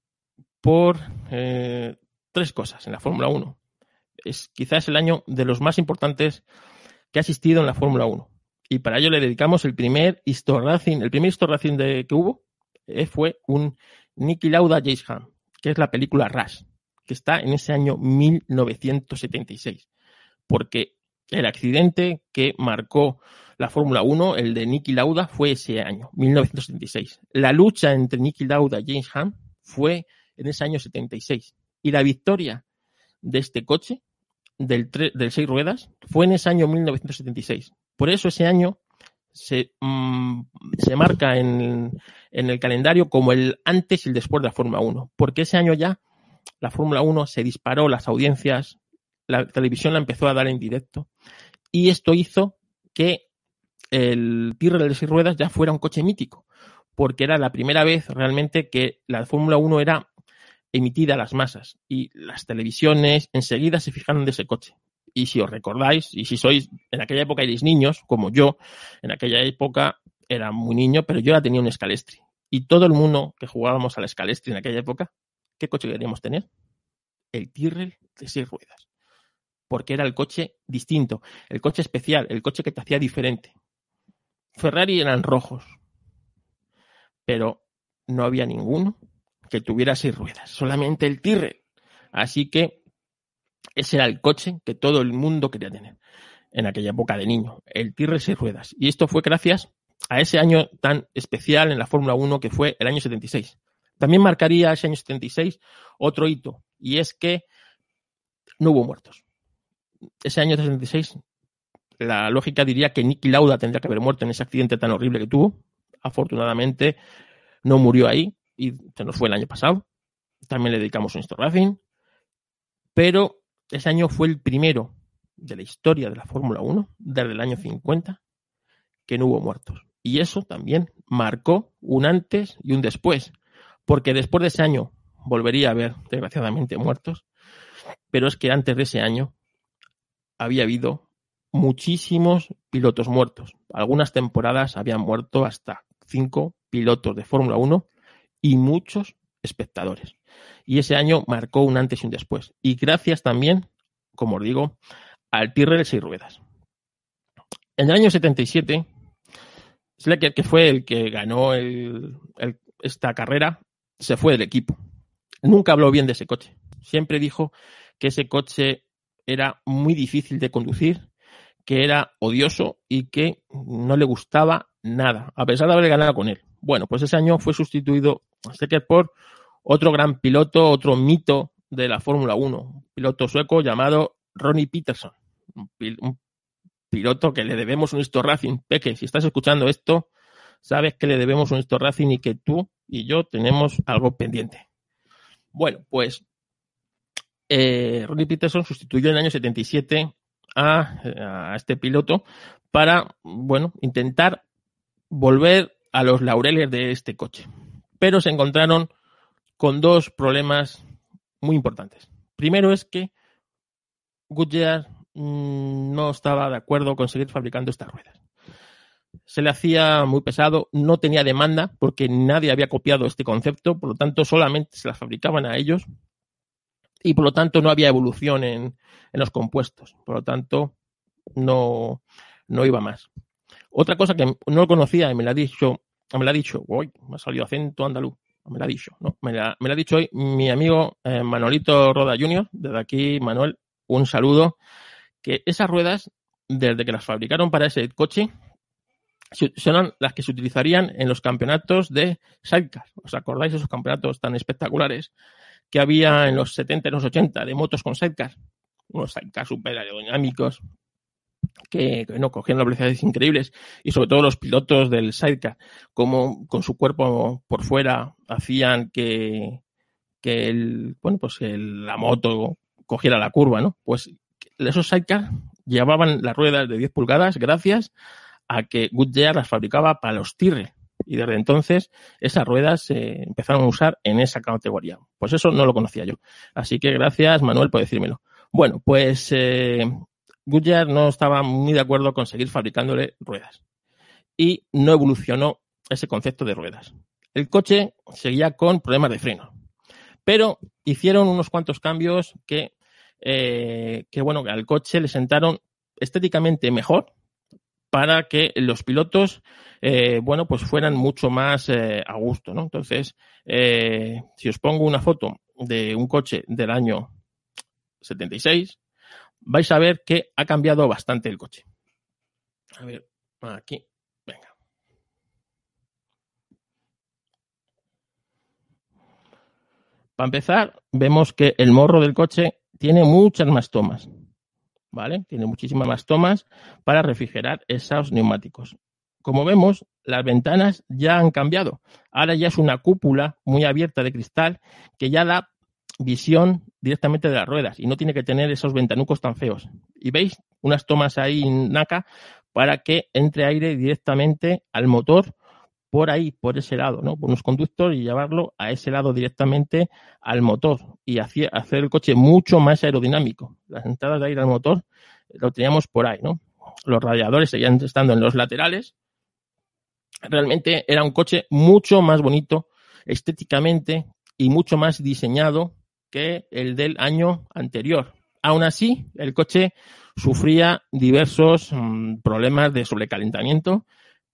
S3: por eh, tres cosas en la Fórmula 1. Es quizás el año de los más importantes que ha asistido en la Fórmula 1. Y para ello le dedicamos el primer Histo Racing, el primer Histo Racing de, que hubo eh, fue un Nicky Lauda James Hunt, que es la película Rush, que está en ese año 1976. Porque el accidente que marcó la Fórmula 1, el de Nicky Lauda, fue ese año, 1976. La lucha entre Nicky Lauda y James Hunt fue en ese año 76. Y la victoria de este coche, del, del seis ruedas, fue en ese año 1976. Por eso ese año se, mmm, se marca en, en, el calendario como el antes y el después de la Fórmula 1. Porque ese año ya la Fórmula 1 se disparó las audiencias, la televisión la empezó a dar en directo. Y esto hizo que el Tyrrell de seis ruedas ya fuera un coche mítico, porque era la primera vez realmente que la Fórmula 1 era emitida a las masas y las televisiones enseguida se fijaron de ese coche. Y si os recordáis, y si sois en aquella época erais niños, como yo, en aquella época era muy niño, pero yo ya tenía un Scalestri. Y todo el mundo que jugábamos al Scalestri en aquella época, ¿qué coche queríamos tener? El Tyrrell de seis ruedas. Porque era el coche distinto, el coche especial, el coche que te hacía diferente. Ferrari eran rojos, pero no había ninguno que tuviera seis ruedas, solamente el Tyrrell. Así que ese era el coche que todo el mundo quería tener en aquella época de niño, el Tyrrell seis ruedas. Y esto fue gracias a ese año tan especial en la Fórmula 1 que fue el año 76. También marcaría ese año 76 otro hito, y es que no hubo muertos. Ese año 76 la lógica diría que Nicky Lauda tendría que haber muerto en ese accidente tan horrible que tuvo. Afortunadamente no murió ahí y se nos fue el año pasado. También le dedicamos un Esto Racing. Pero ese año fue el primero de la historia de la Fórmula 1, desde el año 50, que no hubo muertos. Y eso también marcó un antes y un después, porque después de ese año volvería a haber, desgraciadamente, muertos, pero es que antes de ese año había habido muchísimos pilotos muertos. Algunas temporadas habían muerto hasta cinco pilotos de Fórmula 1 y muchos espectadores. Y ese año marcó un antes y un después. Y gracias también, como os digo, al Tyrrell seis ruedas. En el año 77, Schlecker, que fue el que ganó esta carrera, se fue del equipo. Nunca habló bien de ese coche. Siempre dijo que ese coche era muy difícil de conducir, que era odioso y que no le gustaba nada, a pesar de haber ganado con él. Bueno, pues ese año fue sustituido Stecker por otro gran piloto, otro mito de la Fórmula 1, un piloto sueco llamado Ronnie Peterson, un, pil- un piloto que le debemos un Histo Racing. Peque, si estás escuchando esto, sabes que le debemos un Histo Racing y que tú y yo tenemos algo pendiente. Bueno, pues eh, Ronnie Peterson sustituyó en el año 77 a, este piloto para, bueno, intentar volver a los laureles de este coche. Pero se encontraron con dos problemas muy importantes. Primero es que Goodyear mm, no estaba de acuerdo con seguir fabricando estas ruedas. Se le hacía muy pesado, no tenía demanda porque nadie había copiado este concepto, por lo tanto solamente se las fabricaban a ellos y por lo tanto no había evolución en, en los compuestos. Por lo tanto, no, no iba más. Otra cosa que no conocía y me la ha dicho, me la ha dicho, uy, me ha salido acento andaluz, me la ha dicho, ¿no? Me la, me la ha dicho hoy mi amigo eh, Manolito Roda Jr. Desde aquí, Manuel, un saludo. Que esas ruedas, desde que las fabricaron para ese coche, son las que se utilizarían en los campeonatos de sidecar. ¿Os acordáis de esos campeonatos tan espectaculares que había en los 70 y los 80 de motos con sidecar? Unos sidecar super aerodinámicos que, no cogían las velocidades increíbles y sobre todo los pilotos del sidecar, como con su cuerpo por fuera hacían que, el, bueno, pues la moto cogiera la curva, ¿no? Pues esos sidecar llevaban las ruedas de 10 pulgadas gracias a que Goodyear las fabricaba para los Tyrrell. Y desde entonces esas ruedas se empezaron a usar en esa categoría. Pues eso no lo conocía yo. Así que gracias, Manuel, por decírmelo. Bueno, pues eh, no estaba muy de acuerdo con seguir fabricándole ruedas. Y no evolucionó ese concepto de ruedas. El coche seguía con problemas de freno. Pero hicieron unos cuantos cambios que, eh, que bueno, al coche le sentaron estéticamente mejor para que los pilotos, eh, bueno, pues fueran mucho más eh, a gusto, ¿no? Entonces, eh, si os pongo una foto de un coche del año 76, vais a ver que ha cambiado bastante el coche. A ver, aquí, venga. Para empezar, vemos que el morro del coche tiene muchas más tomas, ¿vale? Tiene muchísimas más tomas para refrigerar esos neumáticos. Como vemos, las ventanas ya han cambiado. Ahora ya es una cúpula muy abierta de cristal que ya da visión directamente de las ruedas y no tiene que tener esos ventanucos tan feos. Y veis unas tomas ahí naca para que entre aire directamente al motor por ahí, por ese lado, ¿no? Por unos conductos y llevarlo a ese lado directamente al motor y hacer el coche mucho más aerodinámico. Las entradas de aire al motor lo teníamos por ahí, ¿no? Los radiadores seguían estando en los laterales. Realmente era un coche mucho más bonito estéticamente y mucho más diseñado que el del año anterior. Aún así, el coche sufría diversos mm, problemas de sobrecalentamiento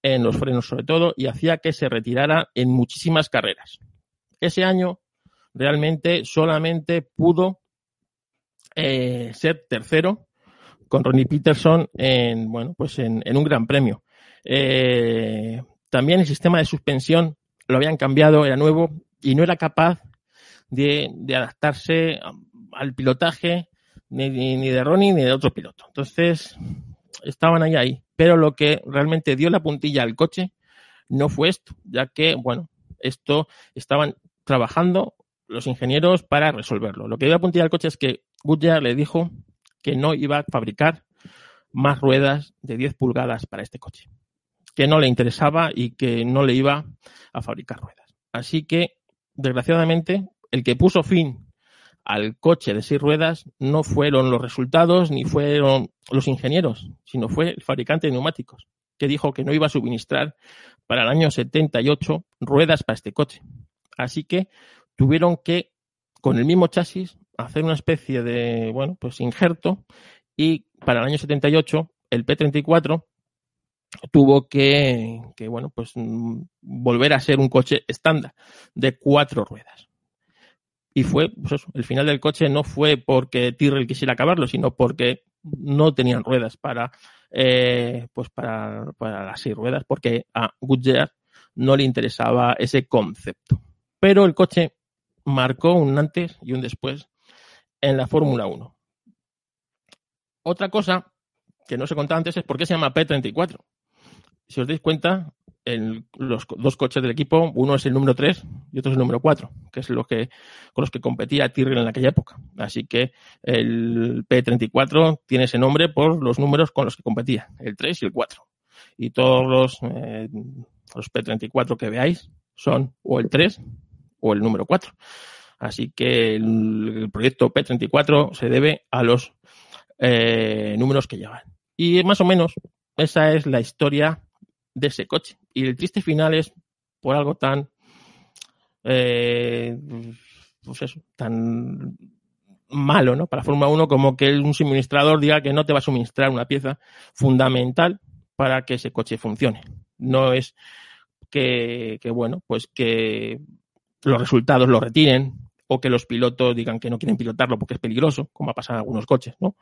S3: en los frenos sobre todo y hacía que se retirara en muchísimas carreras. Ese año realmente solamente pudo eh, ser tercero con Ronnie Peterson en, bueno, pues en, un gran premio. Eh, también el sistema de suspensión lo habían cambiado, era nuevo y no era capaz de, de adaptarse al pilotaje ni- ni de Ronnie ni de otro piloto. Entonces, estaban ahí, ahí. Pero lo que realmente dio la puntilla al coche no fue esto, ya que, bueno, Esto estaban trabajando los ingenieros para resolverlo. Lo que dio a puntilla al coche es que Goodyear le dijo que no iba a fabricar más ruedas de 10 pulgadas para este coche, que no le interesaba y que no le iba a fabricar ruedas. Así que, desgraciadamente, el que puso fin al coche de seis ruedas no fueron los resultados ni fueron los ingenieros, sino fue el fabricante de neumáticos, que dijo que no iba a suministrar para el año 78 ruedas para este coche. Así que tuvieron que, con el mismo chasis, hacer una especie de, bueno, pues injerto y para el año 78 el P34 tuvo que, que, bueno, pues mm, volver a ser un coche estándar de cuatro ruedas. Y fue, pues el final del coche no fue porque Tyrrell quisiera acabarlo, sino porque no tenían ruedas para, eh, pues para, para las seis ruedas, porque a Goodyear no le interesaba ese concepto. Pero el coche marcó un antes y un después en la Fórmula 1. Otra cosa que no se contaba antes es por qué se llama P34. Si os dais cuenta, en los dos coches del equipo, uno es el número 3 y otro es el número 4, que es lo que, con los que competía Tyrrell en aquella época. Así que el P34 tiene ese nombre por los números con los que competía, el 3 y el 4. Y todos los, eh, los P34 que veáis son o el 3 o el número 4. Así que el, el proyecto P34 se debe a los eh, números que llevan. Y más o menos esa es la historia de ese coche. Y el triste final es por algo tan, eh, pues eso, tan malo, ¿no? Para Fórmula 1 como que un suministrador diga que no te va a suministrar una pieza fundamental para que ese coche funcione. No es que, que bueno, pues que los resultados lo retiren o que los pilotos digan que no quieren pilotarlo porque es peligroso, como ha pasado en algunos coches, ¿no?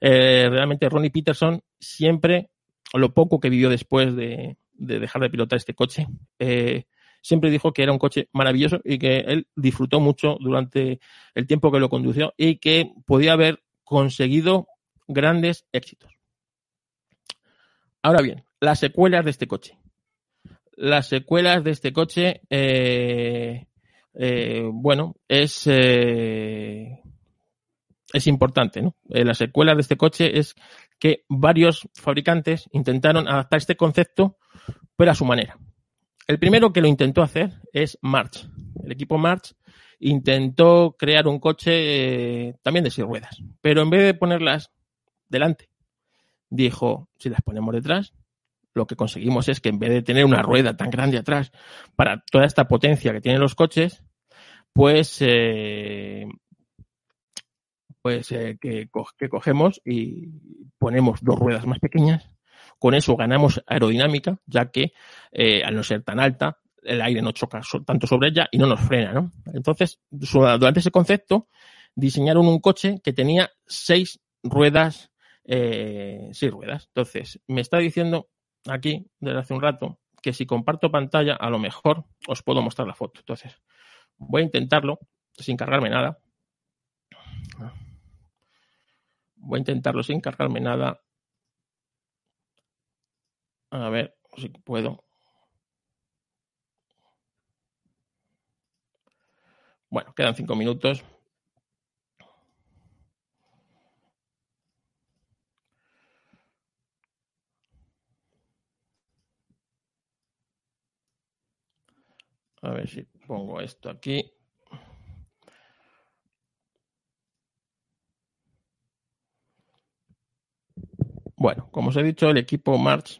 S3: Eh, realmente Ronnie Peterson siempre, lo poco que vivió después de, de dejar de pilotar este coche, eh, siempre dijo que era un coche maravilloso y que él disfrutó mucho durante el tiempo que lo condució y que podía haber conseguido grandes éxitos. Ahora bien, las secuelas de este coche. Las secuelas de este coche, eh, eh, bueno, es, es importante, ¿no? Las secuelas de este coche es que varios fabricantes intentaron adaptar este concepto, pero a su manera. El primero que lo intentó hacer es March. El equipo March intentó crear un coche eh, también de seis ruedas, pero en vez de ponerlas delante, dijo, si las ponemos detrás, lo que conseguimos es que en vez de tener una rueda tan grande atrás para toda esta potencia que tienen los coches, pues eh, pues eh, que, que cogemos y ponemos dos ruedas más pequeñas. Con eso ganamos aerodinámica, ya que eh, al no ser tan alta, el aire no choca tanto sobre ella y no nos frena, ¿no? Entonces, durante ese concepto, diseñaron un coche que tenía seis ruedas, eh, seis ruedas. Entonces, me está diciendo aquí, desde hace un rato, que si comparto pantalla, a lo mejor os puedo mostrar la foto. Entonces, voy a intentarlo sin cargarme nada. Voy a intentarlo sin cargarme nada. A ver si puedo. Bueno, quedan cinco minutos. A ver si pongo esto aquí. Bueno, como os he dicho, el equipo March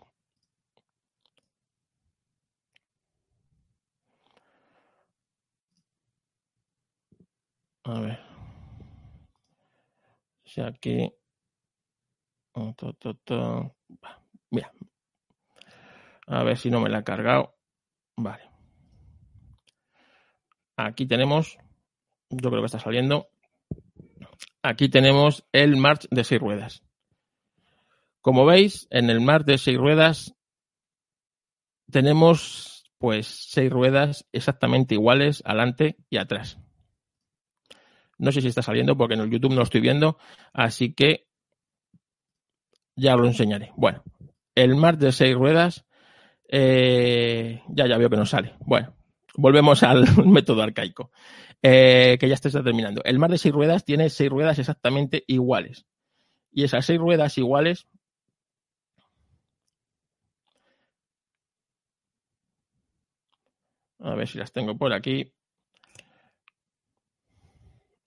S3: A ver. Si aquí. Oh, Mira. A ver si no me la ha cargado. Vale. Aquí tenemos. Yo creo que está saliendo. Aquí tenemos el March de seis ruedas. Como veis, en el March de seis ruedas tenemos pues seis ruedas exactamente iguales adelante y atrás. No sé si está saliendo porque en el YouTube no lo estoy viendo, así que ya lo enseñaré. Bueno, el March de seis ruedas, eh, ya ya veo que no sale. Bueno, volvemos al método arcaico, eh, que ya está terminando. El mar de seis ruedas tiene seis ruedas exactamente iguales. Y esas seis ruedas iguales A ver si las tengo por aquí.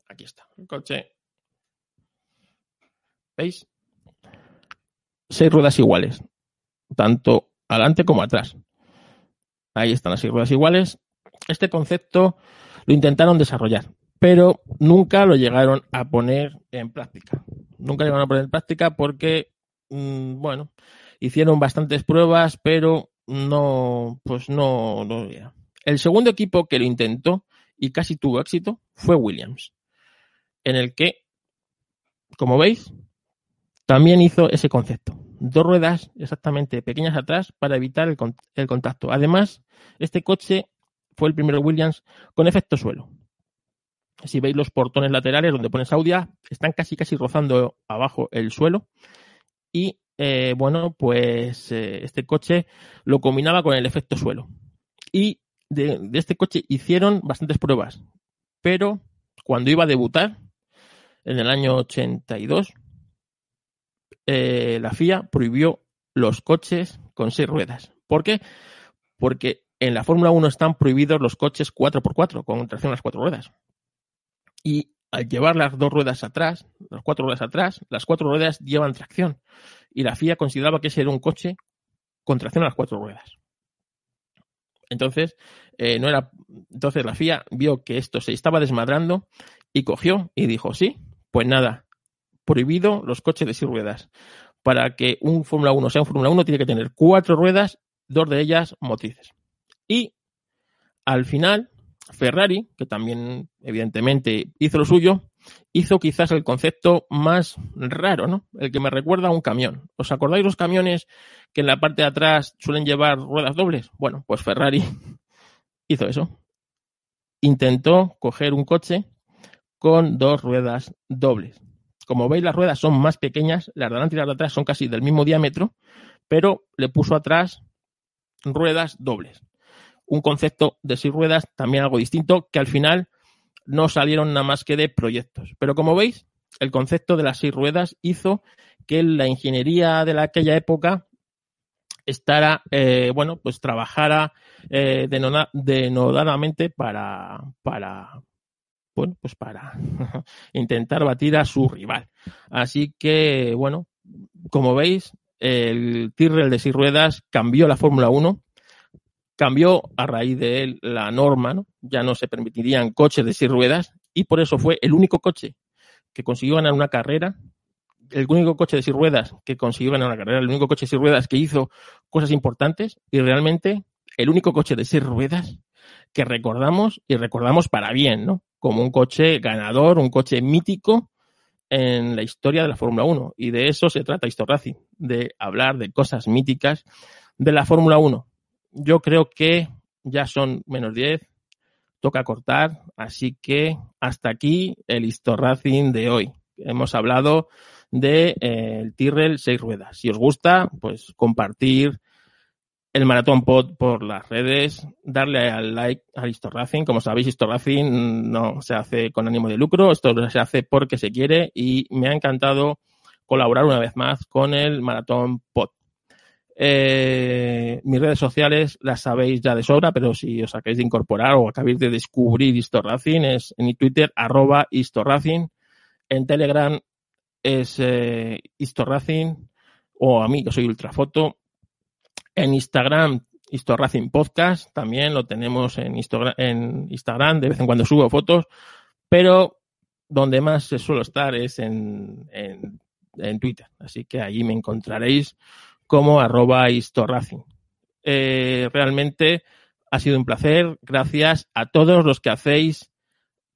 S3: Aquí está, el coche. ¿Veis? Seis ruedas iguales, tanto adelante como atrás. Ahí están las seis ruedas iguales. Este concepto lo intentaron desarrollar, pero nunca lo llegaron a poner en práctica. Nunca llegaron a poner en práctica porque, mmm, bueno, hicieron bastantes pruebas, pero no, pues no, no. El segundo equipo que lo intentó y casi tuvo éxito fue Williams, en el que, como veis, también hizo ese concepto. Dos ruedas exactamente pequeñas atrás para evitar el, con- el contacto. Además, este coche fue el primero Williams con efecto suelo. Si veis los portones laterales donde pone Saudia, están casi casi rozando abajo el suelo. Y eh, bueno, pues eh, este coche lo combinaba con el efecto suelo. Y de, este coche hicieron bastantes pruebas. Pero cuando iba a debutar, en el año 82, eh, la FIA prohibió los coches con seis ruedas. ¿Por qué? Porque en la Fórmula 1 están prohibidos los coches 4x4 con tracción a las cuatro ruedas. Y al llevar las dos ruedas atrás, las cuatro ruedas atrás, las cuatro ruedas llevan tracción. Y la FIA consideraba que ese era un coche con tracción a las cuatro ruedas. Entonces, eh, no era, entonces la FIA vio que esto se estaba desmadrando y cogió y dijo, sí, pues nada, prohibido los coches de seis ruedas. Para que un Fórmula 1 sea un Fórmula 1 tiene que tener cuatro ruedas, dos de ellas motrices. Y al final, Ferrari, que también evidentemente hizo lo suyo, hizo quizás el concepto más raro, ¿no? El que me recuerda a un camión. ¿Os acordáis los camiones que en la parte de atrás suelen llevar ruedas dobles? Bueno, pues Ferrari hizo eso. Intentó coger un coche con dos ruedas dobles. Como veis, las ruedas son más pequeñas, las de delante y las de atrás son casi del mismo diámetro, pero le puso atrás ruedas dobles. Un concepto de seis ruedas también algo distinto que al final no salieron nada más que de proyectos. Pero como veis, el concepto de las seis ruedas hizo que la ingeniería de la- aquella época estará, eh, bueno, pues trabajara eh, denodadamente para, para, bueno, pues para intentar batir a su rival. Así que, bueno, como veis, el Tyrrell de seis ruedas cambió la Fórmula 1, cambió a raíz de él la norma, ¿no? Ya no se permitirían coches de seis ruedas y por eso fue el único coche que consiguió ganar una carrera, el único coche de seis ruedas que consiguió ganar una carrera, el único coche de seis ruedas que hizo cosas importantes y realmente el único coche de seis ruedas que recordamos y recordamos para bien, ¿no? Como un coche ganador, un coche mítico en la historia de la Fórmula 1. Y de eso se trata Histo Racing, de hablar de cosas míticas de la Fórmula 1. Yo creo que ya son menos 10, toca cortar, así que hasta aquí el Histo Racing de hoy. Hemos hablado de eh, el Tyrrell 6 ruedas. Si os gusta, pues compartir el Maratón Pod por las redes, darle al like a Histo Racing. Como sabéis, Histo Racing no se hace con ánimo de lucro, esto se hace porque se quiere y me ha encantado colaborar una vez más con el Maratón Pod. Eh, mis redes sociales las sabéis ya de sobra, pero si os acabáis de incorporar o acabáis de descubrir Histo Racing, es en Twitter, arroba Histo Racing. En Telegram es eh, Histo Racing, o a mí, que soy Ultrafoto. En Instagram, Histo Racing Podcast, también lo tenemos en, en Instagram, de vez en cuando subo fotos, pero donde más suelo estar es en, en, en Twitter, así que allí me encontraréis como arroba. Eh, realmente ha sido un placer, gracias a todos los que hacéis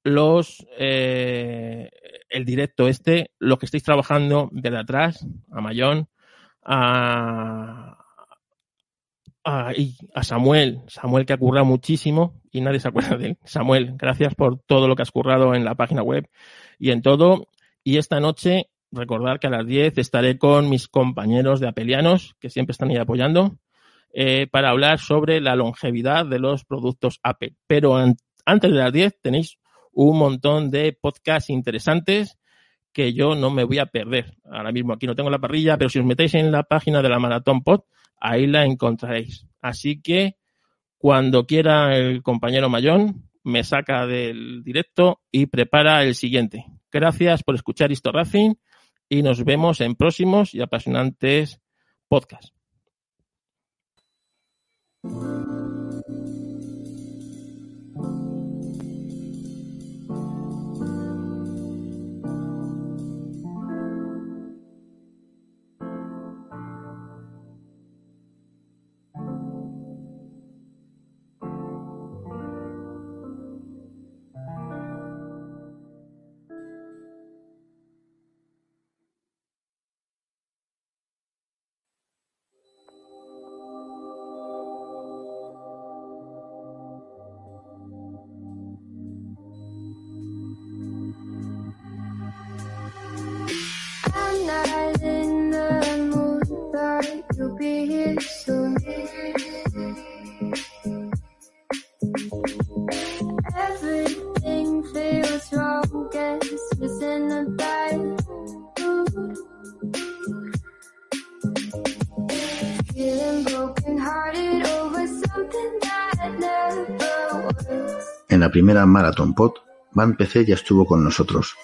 S3: los eh, el directo este, los que estáis trabajando desde atrás, a Mayón, a, a, a Samuel, Samuel que ha currado muchísimo y nadie se acuerda de él. Samuel, gracias por todo lo que has currado en la página web y en todo. Y esta noche, recordar que a las 10 estaré con mis compañeros de Apelianos, que siempre están ahí apoyando. eh, para hablar sobre la longevidad de los productos Apple. Pero an- antes de las 10 tenéis un montón de podcasts interesantes que yo no me voy a perder. Ahora mismo aquí no tengo la parrilla, pero si os metéis en la página de la Maratón Pod, ahí la encontraréis. Así que cuando quiera el compañero Mayón, me saca del directo y prepara el siguiente. Gracias por escuchar Histo Racing y nos vemos en próximos y apasionantes podcasts.
S1: Primera Marathon Pod, Van PC ya estuvo con nosotros.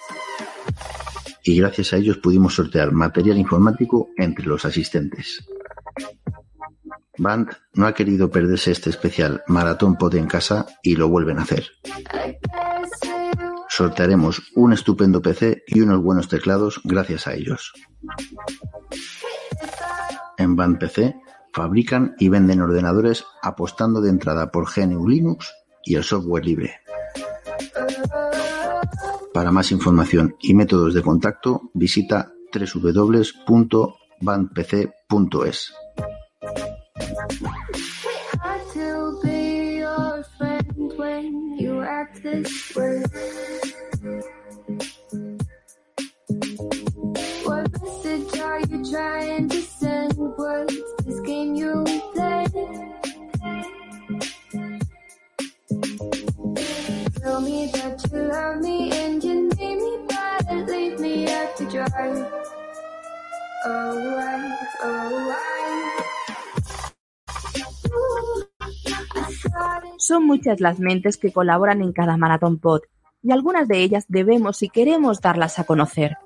S1: Y gracias a ellos pudimos sortear material informático entre los asistentes. Band no ha querido perderse este especial Maratón Pod en casa y lo vuelven a hacer. Sortearemos un estupendo PC y unos buenos teclados gracias a ellos. En Band PC fabrican y venden ordenadores apostando de entrada por GNU Linux y el software libre. Para más información y métodos de contacto, visita www.bandpc.es.
S4: What message are you trying to send? What's this game you play?
S5: Son muchas las mentes que colaboran en cada Maratón Pod y algunas de ellas debemos y queremos darlas a conocer.